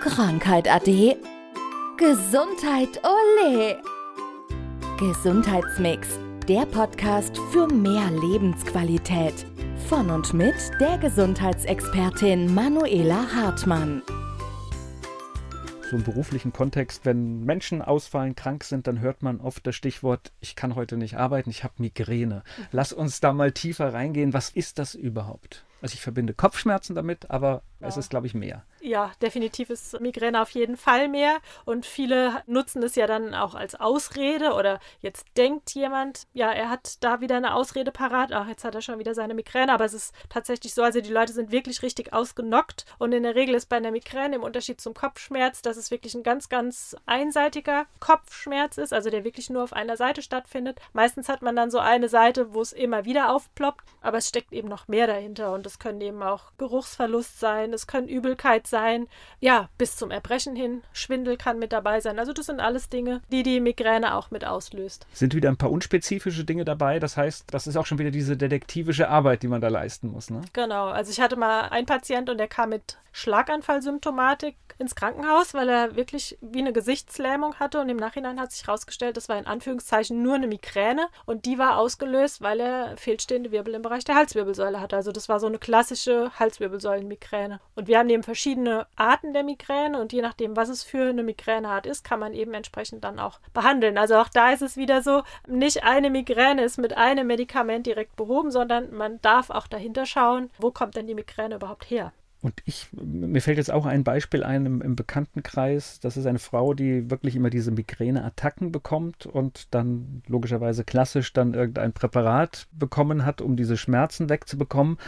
Krankheit ade. Gesundheit ole. Gesundheitsmix, der Podcast für mehr Lebensqualität. Von und mit der Gesundheitsexpertin Manuela Hartmann. So im beruflichen Kontext, wenn Menschen ausfallen, krank sind, dann hört man oft das Stichwort, ich kann heute nicht arbeiten, ich habe Migräne. Lass uns da mal tiefer reingehen. Was ist das überhaupt? Also ich verbinde Kopfschmerzen damit, aber ja. es ist, glaube ich, mehr. Ja, definitiv ist Migräne auf jeden Fall mehr. Und viele nutzen es ja dann auch als Ausrede oder jetzt denkt jemand, ja, er hat da wieder eine Ausrede parat. Ach, jetzt hat er schon wieder seine Migräne. Aber es ist tatsächlich so, also die Leute sind wirklich richtig ausgenockt. Und in der Regel ist bei einer Migräne im Unterschied zum Kopfschmerz, dass es wirklich ein ganz, ganz einseitiger Kopfschmerz ist, also der wirklich nur auf einer Seite stattfindet. Meistens hat man dann so eine Seite, wo es immer wieder aufploppt, aber es steckt eben noch mehr dahinter. Und es können eben auch Geruchsverlust sein, es können Übelkeit sein, ja, bis zum Erbrechen hin. Schwindel kann mit dabei sein. Also das sind alles Dinge, die die Migräne auch mit auslöst. Sind wieder ein paar unspezifische Dinge dabei. Das heißt, das ist auch schon wieder diese detektivische Arbeit, die man da leisten muss. Ne? Genau. Also ich hatte mal einen Patient und der kam mit Schlaganfallsymptomatik ins Krankenhaus, weil er wirklich wie eine Gesichtslähmung hatte und im Nachhinein hat sich herausgestellt, das war in Anführungszeichen nur eine Migräne und die war ausgelöst, weil er fehlstehende Wirbel im Bereich der Halswirbelsäule hatte. Also das war so eine klassische Halswirbelsäulenmigräne. Und wir haben eben verschiedene Arten der Migräne und je nachdem, was es für eine Migräneart ist, kann man eben entsprechend dann auch behandeln. Also auch da ist es wieder so, nicht eine Migräne ist mit einem Medikament direkt behoben, sondern man darf auch dahinter schauen, wo kommt denn die Migräne überhaupt her. Und ich, mir fällt jetzt auch ein Beispiel ein im, im, Bekanntenkreis. Das ist eine Frau, die wirklich immer diese Migräneattacken bekommt und dann logischerweise klassisch dann irgendein Präparat bekommen hat, um diese Schmerzen wegzubekommen.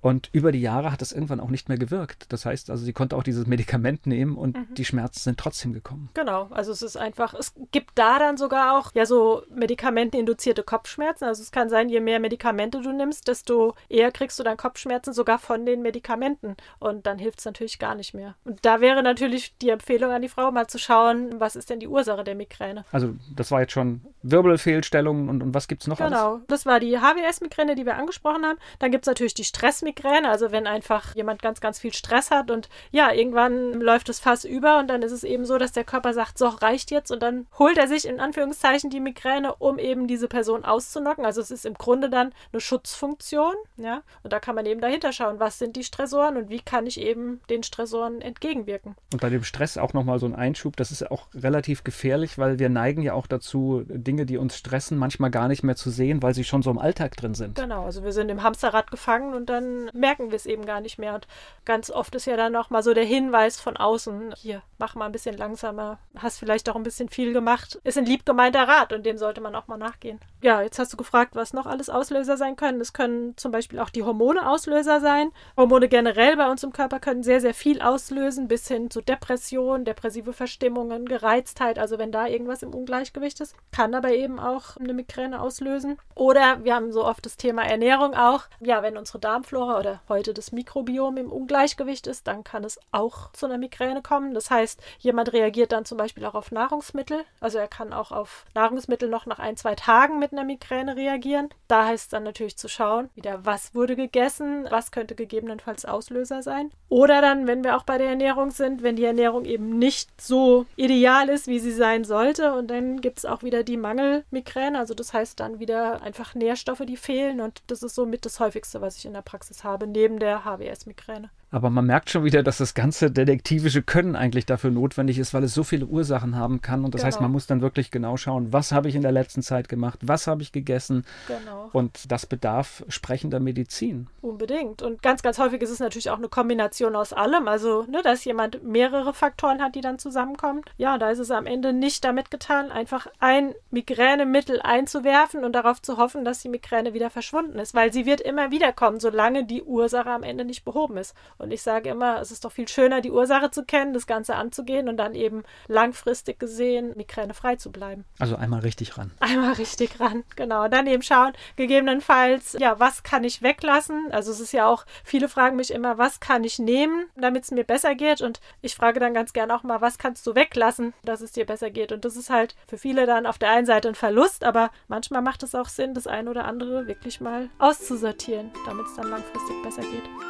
Und über die Jahre hat es irgendwann auch nicht mehr gewirkt. Das heißt also, sie konnte auch dieses Medikament nehmen und mhm. die Schmerzen sind trotzdem gekommen. Genau, also es ist einfach, es gibt da dann sogar auch ja so medikamenteninduzierte Kopfschmerzen. Also es kann sein, je mehr Medikamente du nimmst, desto eher kriegst du dann Kopfschmerzen sogar von den Medikamenten. Und dann hilft es natürlich gar nicht mehr. Und da wäre natürlich die Empfehlung an die Frau, mal zu schauen, was ist denn die Ursache der Migräne. Also das war jetzt schon Wirbelfehlstellungen und, und was gibt es noch Genau, alles? das war die HWS-Migräne, die wir angesprochen haben. Dann gibt es natürlich die Stressmigräne. Migräne, also wenn einfach jemand ganz, ganz viel Stress hat und ja, irgendwann läuft es fast über und dann ist es eben so, dass der Körper sagt, so, reicht jetzt und dann holt er sich in Anführungszeichen die Migräne, um eben diese Person auszunocken. Also es ist im Grunde dann eine Schutzfunktion, ja, und da kann man eben dahinter schauen, was sind die Stressoren und wie kann ich eben den Stressoren entgegenwirken. Und bei dem Stress auch nochmal so ein Einschub, das ist auch relativ gefährlich, weil wir neigen ja auch dazu, Dinge, die uns stressen, manchmal gar nicht mehr zu sehen, weil sie schon so im Alltag drin sind. Genau, also wir sind im Hamsterrad gefangen und dann merken wir es eben gar nicht mehr. Und ganz oft ist ja dann noch mal so der Hinweis von außen, hier, mach mal ein bisschen langsamer, hast vielleicht auch ein bisschen viel gemacht. Ist ein lieb gemeinter Rat und dem sollte man auch mal nachgehen. Ja, jetzt hast du gefragt, was noch alles Auslöser sein können. Es können zum Beispiel auch die Hormone Auslöser sein. Hormone generell bei uns im Körper können sehr, sehr viel auslösen, bis hin zu Depression, depressive Verstimmungen, Gereiztheit. Also wenn da irgendwas im Ungleichgewicht ist, kann aber eben auch eine Migräne auslösen. Oder wir haben so oft das Thema Ernährung auch. Ja, wenn unsere Darmflora Flora oder heute das Mikrobiom im Ungleichgewicht ist, dann kann es auch zu einer Migräne kommen. Das heißt, jemand reagiert dann zum Beispiel auch auf Nahrungsmittel. Also er kann auch auf Nahrungsmittel noch nach ein, zwei Tagen mit einer Migräne reagieren. Da heißt es dann natürlich zu schauen, wieder was wurde gegessen, was könnte gegebenenfalls Auslöser sein. Oder dann, wenn wir auch bei der Ernährung sind, wenn die Ernährung eben nicht so ideal ist, wie sie sein sollte. Und dann gibt es auch wieder die Mangelmigräne. Also das heißt dann wieder einfach Nährstoffe, die fehlen. Und das ist somit das häufigste, was ich in der Praxis habe, neben der HWS-Migräne. Aber man merkt schon wieder, dass das ganze detektivische Können eigentlich dafür notwendig ist, weil es so viele Ursachen haben kann. Und das genau. heißt, man muss dann wirklich genau schauen, was habe ich in der letzten Zeit gemacht, was habe ich gegessen. Genau. Und das bedarf sprechender Medizin. Unbedingt. Und ganz, ganz häufig ist es natürlich auch eine Kombination aus allem. Also, ne, dass jemand mehrere Faktoren hat, die dann zusammenkommen. Ja, da ist es am Ende nicht damit getan, einfach ein Migränemittel einzuwerfen und darauf zu hoffen, dass die Migräne wieder verschwunden ist. Weil sie wird immer wieder kommen, solange die Ursache am Ende nicht behoben ist. Und ich sage immer, es ist doch viel schöner, die Ursache zu kennen, das Ganze anzugehen und dann eben langfristig gesehen migränefrei zu bleiben. Also einmal richtig ran. Einmal richtig ran, genau. Dann eben schauen, gegebenenfalls, ja, was kann ich weglassen? Also es ist ja auch, viele fragen mich immer, was kann ich nehmen, damit es mir besser geht? Und ich frage dann ganz gerne auch mal, was kannst du weglassen, dass es dir besser geht? Und das ist halt für viele dann auf der einen Seite ein Verlust, aber manchmal macht es auch Sinn, das eine oder andere wirklich mal auszusortieren, damit es dann langfristig besser geht.